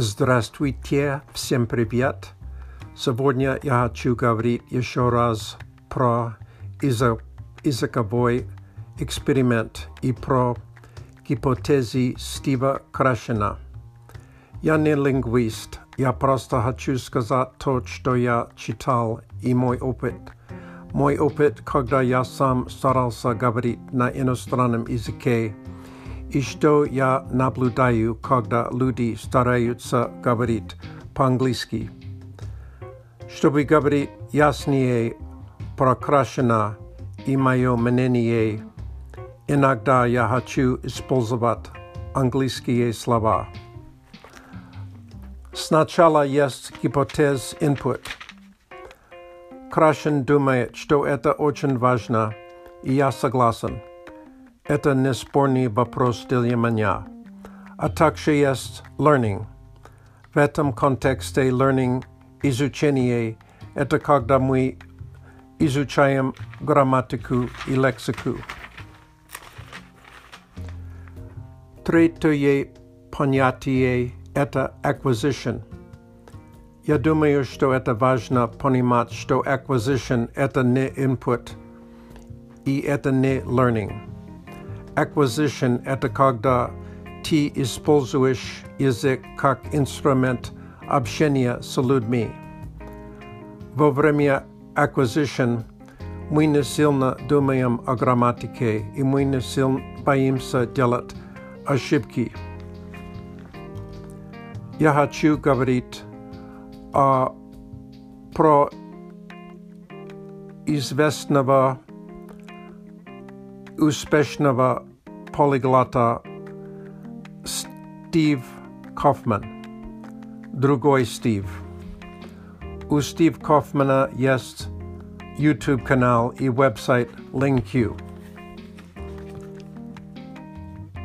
Здравствуйте, всем привет. Сегодня я хочу говорить еще раз про языковой эксперимент и про гипотезы Стива Крашена. Я не лингвист, я просто хочу сказать то, что я читал и мой опыт. Мой опыт, когда я сам старался говорить на иностранном языке, и что я наблюдаю, когда люди стараются говорить по-английски. Чтобы говорить яснее, прокрашено и мое мнение, иногда я хочу использовать английские слова. Сначала есть гипотез input. Крашен думает, что это очень важно, и я согласен. Это неспорный вопрос для меня. А также есть learning. В этом контексте learning, изучение, это когда мы изучаем грамматику и лексику. Третье понятие – это acquisition. Я думаю, что это важно понимать, что acquisition – это не input, и это не learning acquisition – это когда ты используешь язык как инструмент общения с людьми. Во время acquisition мы не сильно думаем о грамматике, и мы не сильно боимся делать ошибки. Я хочу говорить о, про известного успешного полиглота Стив Кофман. Другой Стив. У Стив Кофмана есть YouTube-канал и веб-сайт LingQ.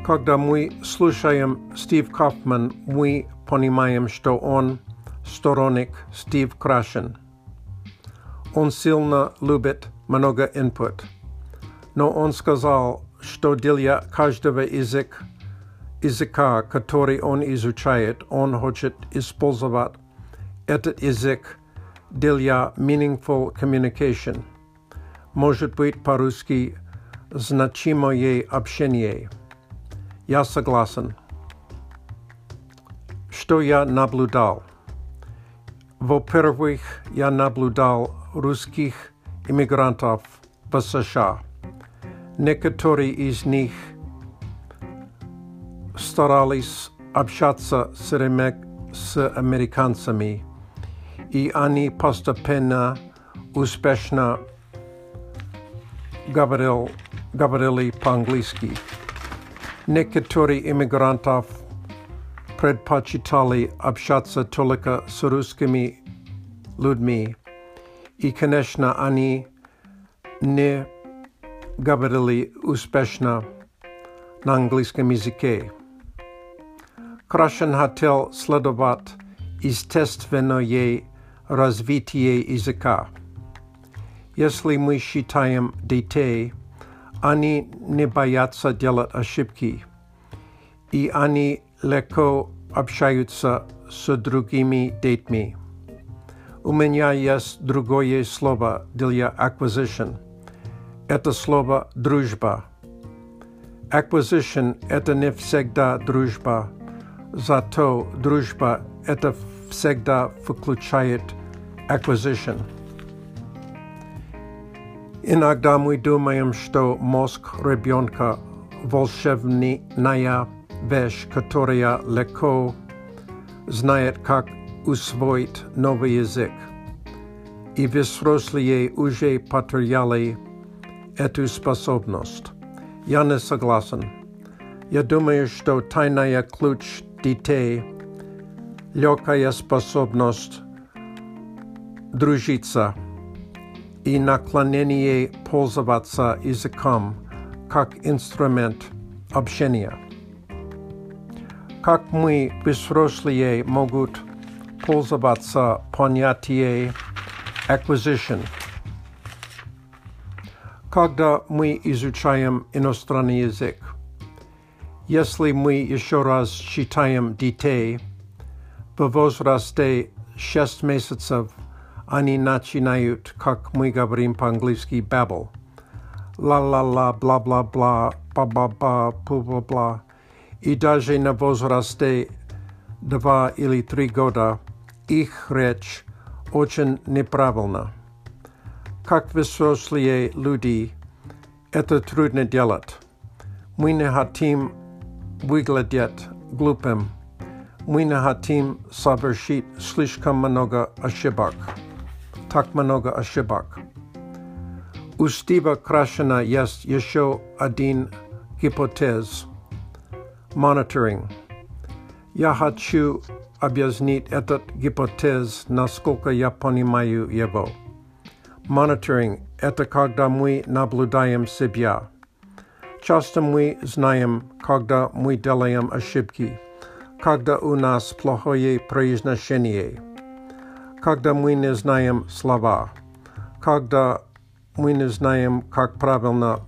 Когда мы слушаем Стив Кофман, мы понимаем, что он сторонник Стив Крашен. Он сильно любит много input. Но он сказал, что для каждого язык, языка, который он изучает, он хочет использовать этот язык для meaningful communication. Может быть по-русски значимое общение. Я согласен. Что я наблюдал? Во-первых, я наблюдал русских иммигрантов в США. Некатори из них старались общаться с, с американцами, и они постепенно успешно говорил, говорили по-английски. Некоторые иммигрантов предпочитали общаться только с русскими людьми, и, конечно, они не говорили успешно на английском языке. Крашен хотел следовать естественное развитие языка. Если мы считаем детей, они не боятся делать ошибки, и они легко общаются с другими детьми. У меня есть другое слово для acquisition – это слово «дружба». Acquisition – это не всегда дружба, зато дружба – это всегда включает acquisition. Иногда мы думаем, что мозг ребенка – волшебная вещь, которая легко знает, как усвоить новый язык. И взрослые уже потеряли эту способность. Я не согласен. Я думаю, что тайная ключ детей – легкая способность дружиться и наклонение пользоваться языком как инструмент общения. Как мы, взрослые, могут пользоваться понятием acquisition – когда мы изучаем иностранный язык. Если мы еще раз читаем детей, В возрасте 6 месяцев они начинают, как мы говорим по-английски, babble. Ла-ла-ла, бла-бла-бла, ба-ба-ба, пу-бла-бла. И даже на возрасте два или три года их речь очень неправильна. Как взрослые люди, это трудно делать. Мы не хотим выглядеть глупым. Мы не хотим совершить слишком много ошибок. Так много ошибок. У Стива Крашена есть еще один гипотез. Monitoring. Я хочу объяснить этот гипотез, насколько я понимаю его. Monitoring – это когда мы наблюдаем себя. Часто мы знаем, когда мы делаем ошибки, когда у нас плохое произношение, когда мы не знаем слова, когда мы не знаем, как правильно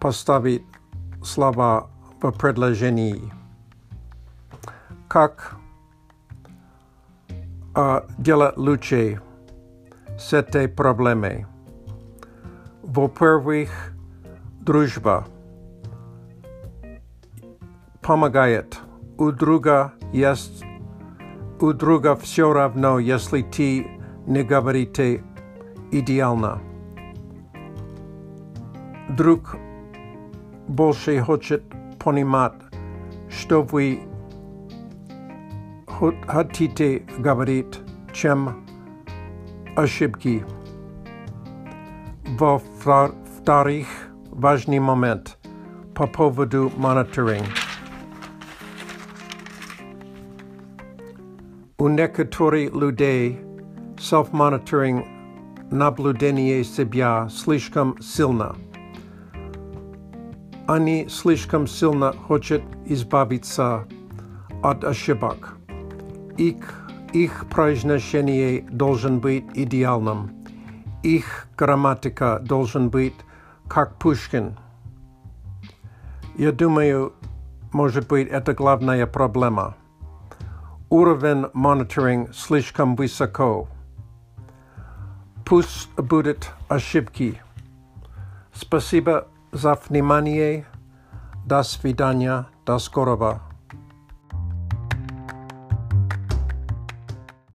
поставить слова в предложении. Как uh, делать лучше с этой проблемой? Во-первых, дружба помогает. У друга есть у друга все равно, если ты не говорите идеально. Друг больше хочет понимать, что вы хотите говорить, чем ошибки. Во-вторых, важный момент по поводу мониторинга. У некоторых людей self-monitoring наблюдение себя слишком сильно. Они слишком сильно хотят избавиться от ошибок. Их, их произношение должен быть идеальным. Их грамматика должен быть как Пушкин. Я думаю, может быть, это главная проблема. Уровень мониторинг слишком высоко. Пусть будет ошибки. Спасибо за внимание. До свидания. До скорого.